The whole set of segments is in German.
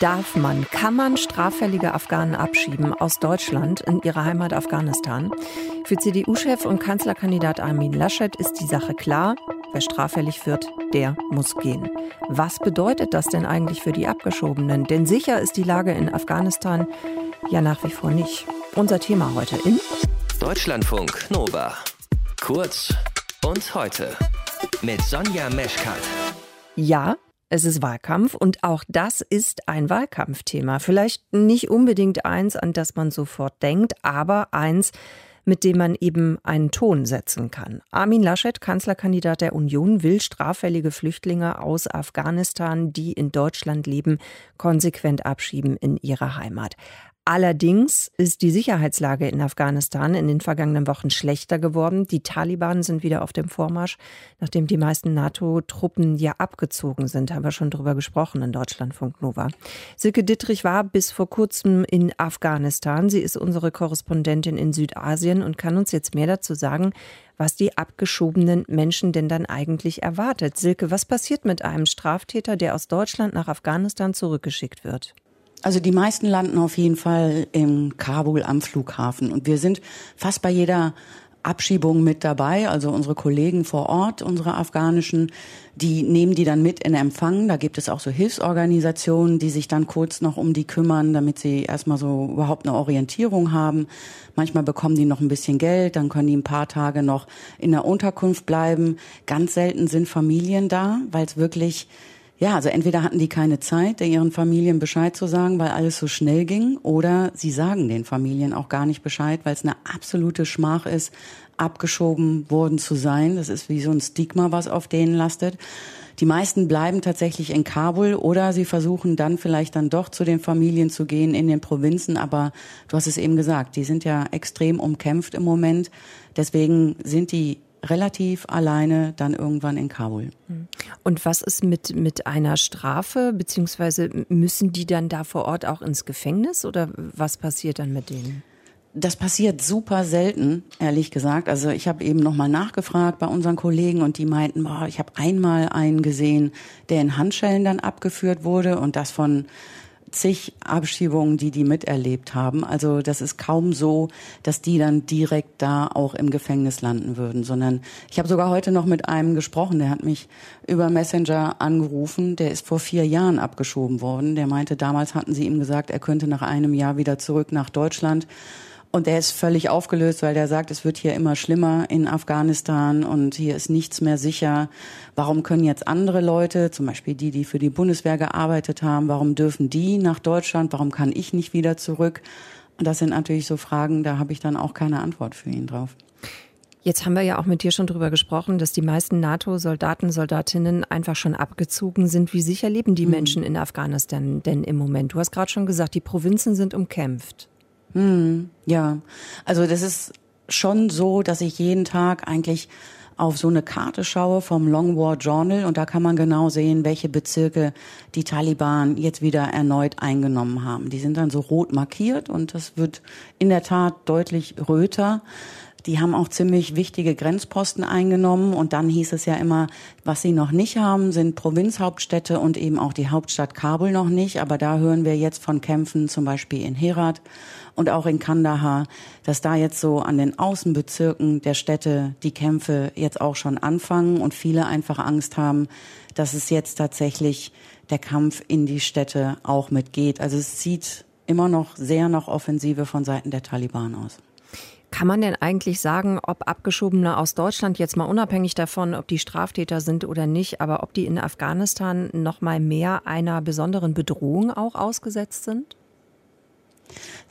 Darf man, kann man straffällige Afghanen abschieben aus Deutschland in ihre Heimat Afghanistan? Für CDU-Chef und Kanzlerkandidat Armin Laschet ist die Sache klar. Wer straffällig wird, der muss gehen. Was bedeutet das denn eigentlich für die Abgeschobenen? Denn sicher ist die Lage in Afghanistan ja nach wie vor nicht. Unser Thema heute in Deutschlandfunk Nova. Kurz und heute mit Sonja Meschkat. Ja, es ist Wahlkampf und auch das ist ein Wahlkampfthema. Vielleicht nicht unbedingt eins, an das man sofort denkt, aber eins, mit dem man eben einen Ton setzen kann. Armin Laschet, Kanzlerkandidat der Union, will straffällige Flüchtlinge aus Afghanistan, die in Deutschland leben, konsequent abschieben in ihre Heimat. Allerdings ist die Sicherheitslage in Afghanistan in den vergangenen Wochen schlechter geworden. Die Taliban sind wieder auf dem Vormarsch, nachdem die meisten NATO-Truppen ja abgezogen sind. Haben wir schon drüber gesprochen in Deutschlandfunk Nova. Silke Dittrich war bis vor kurzem in Afghanistan. Sie ist unsere Korrespondentin in Südasien und kann uns jetzt mehr dazu sagen, was die abgeschobenen Menschen denn dann eigentlich erwartet. Silke, was passiert mit einem Straftäter, der aus Deutschland nach Afghanistan zurückgeschickt wird? Also die meisten landen auf jeden Fall in Kabul am Flughafen. Und wir sind fast bei jeder Abschiebung mit dabei. Also unsere Kollegen vor Ort, unsere afghanischen, die nehmen die dann mit in Empfang. Da gibt es auch so Hilfsorganisationen, die sich dann kurz noch um die kümmern, damit sie erstmal so überhaupt eine Orientierung haben. Manchmal bekommen die noch ein bisschen Geld, dann können die ein paar Tage noch in der Unterkunft bleiben. Ganz selten sind Familien da, weil es wirklich ja, also entweder hatten die keine Zeit, ihren Familien Bescheid zu sagen, weil alles so schnell ging, oder sie sagen den Familien auch gar nicht Bescheid, weil es eine absolute Schmach ist, abgeschoben worden zu sein. Das ist wie so ein Stigma, was auf denen lastet. Die meisten bleiben tatsächlich in Kabul oder sie versuchen dann vielleicht dann doch zu den Familien zu gehen in den Provinzen. Aber du hast es eben gesagt, die sind ja extrem umkämpft im Moment. Deswegen sind die relativ alleine dann irgendwann in Kabul. Und was ist mit, mit einer Strafe, beziehungsweise müssen die dann da vor Ort auch ins Gefängnis oder was passiert dann mit denen? Das passiert super selten, ehrlich gesagt. Also ich habe eben nochmal nachgefragt bei unseren Kollegen und die meinten, boah, ich habe einmal einen gesehen, der in Handschellen dann abgeführt wurde und das von zig Abschiebungen, die die miterlebt haben. Also das ist kaum so, dass die dann direkt da auch im Gefängnis landen würden, sondern ich habe sogar heute noch mit einem gesprochen, der hat mich über Messenger angerufen, der ist vor vier Jahren abgeschoben worden. Der meinte, damals hatten sie ihm gesagt, er könnte nach einem Jahr wieder zurück nach Deutschland. Und er ist völlig aufgelöst, weil der sagt, es wird hier immer schlimmer in Afghanistan und hier ist nichts mehr sicher. Warum können jetzt andere Leute, zum Beispiel die, die für die Bundeswehr gearbeitet haben, warum dürfen die nach Deutschland? Warum kann ich nicht wieder zurück? Und das sind natürlich so Fragen, da habe ich dann auch keine Antwort für ihn drauf. Jetzt haben wir ja auch mit dir schon drüber gesprochen, dass die meisten NATO-Soldaten, Soldatinnen einfach schon abgezogen sind. Wie sicher leben die mhm. Menschen in Afghanistan denn im Moment? Du hast gerade schon gesagt, die Provinzen sind umkämpft. Hm, ja, also das ist schon so, dass ich jeden Tag eigentlich auf so eine Karte schaue vom Long War Journal und da kann man genau sehen, welche Bezirke die Taliban jetzt wieder erneut eingenommen haben. Die sind dann so rot markiert und das wird in der Tat deutlich röter. Die haben auch ziemlich wichtige Grenzposten eingenommen und dann hieß es ja immer, was sie noch nicht haben, sind Provinzhauptstädte und eben auch die Hauptstadt Kabul noch nicht. Aber da hören wir jetzt von Kämpfen zum Beispiel in Herat und auch in Kandahar, dass da jetzt so an den Außenbezirken der Städte die Kämpfe jetzt auch schon anfangen und viele einfach Angst haben, dass es jetzt tatsächlich der Kampf in die Städte auch mitgeht. Also es sieht immer noch sehr nach Offensive von Seiten der Taliban aus. Kann man denn eigentlich sagen, ob Abgeschobene aus Deutschland jetzt mal unabhängig davon, ob die Straftäter sind oder nicht, aber ob die in Afghanistan noch mal mehr einer besonderen Bedrohung auch ausgesetzt sind?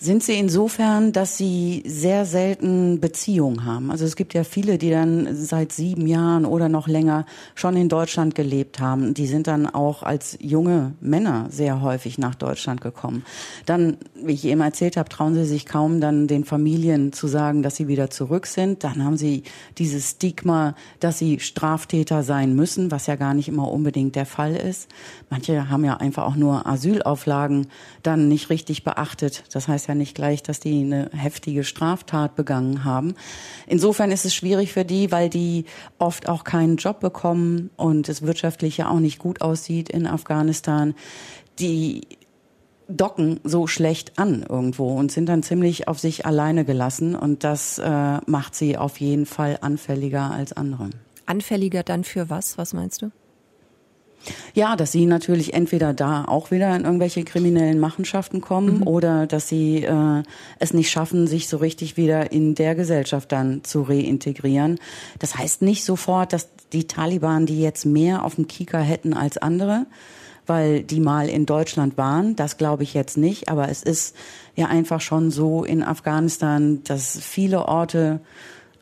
Sind sie insofern, dass sie sehr selten Beziehungen haben. Also es gibt ja viele, die dann seit sieben Jahren oder noch länger schon in Deutschland gelebt haben. Die sind dann auch als junge Männer sehr häufig nach Deutschland gekommen. Dann, wie ich eben erzählt habe, trauen sie sich kaum dann den Familien zu sagen, dass sie wieder zurück sind. Dann haben sie dieses Stigma, dass sie Straftäter sein müssen, was ja gar nicht immer unbedingt der Fall ist. Manche haben ja einfach auch nur Asylauflagen dann nicht richtig beachtet. Das heißt ja nicht gleich, dass die eine heftige Straftat begangen haben. Insofern ist es schwierig für die, weil die oft auch keinen Job bekommen und es wirtschaftlich ja auch nicht gut aussieht in Afghanistan. Die docken so schlecht an irgendwo und sind dann ziemlich auf sich alleine gelassen und das äh, macht sie auf jeden Fall anfälliger als andere. Anfälliger dann für was? Was meinst du? Ja, dass sie natürlich entweder da auch wieder in irgendwelche kriminellen Machenschaften kommen mhm. oder dass sie äh, es nicht schaffen, sich so richtig wieder in der Gesellschaft dann zu reintegrieren. Das heißt nicht sofort, dass die Taliban die jetzt mehr auf dem Kika hätten als andere weil die mal in Deutschland waren. Das glaube ich jetzt nicht. Aber es ist ja einfach schon so in Afghanistan, dass viele Orte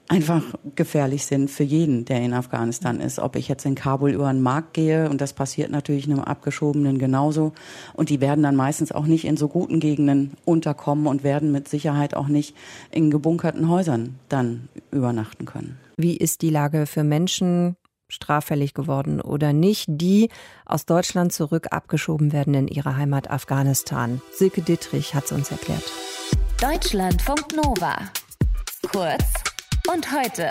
einfach gefährlich sind für jeden, der in Afghanistan ist. Ob ich jetzt in Kabul über den Markt gehe, und das passiert natürlich einem Abgeschobenen genauso. Und die werden dann meistens auch nicht in so guten Gegenden unterkommen und werden mit Sicherheit auch nicht in gebunkerten Häusern dann übernachten können. Wie ist die Lage für Menschen, straffällig geworden oder nicht, die aus Deutschland zurück abgeschoben werden in ihre Heimat Afghanistan. Silke Dittrich hat es uns erklärt. Deutschlandfunk Nova. Kurz und heute.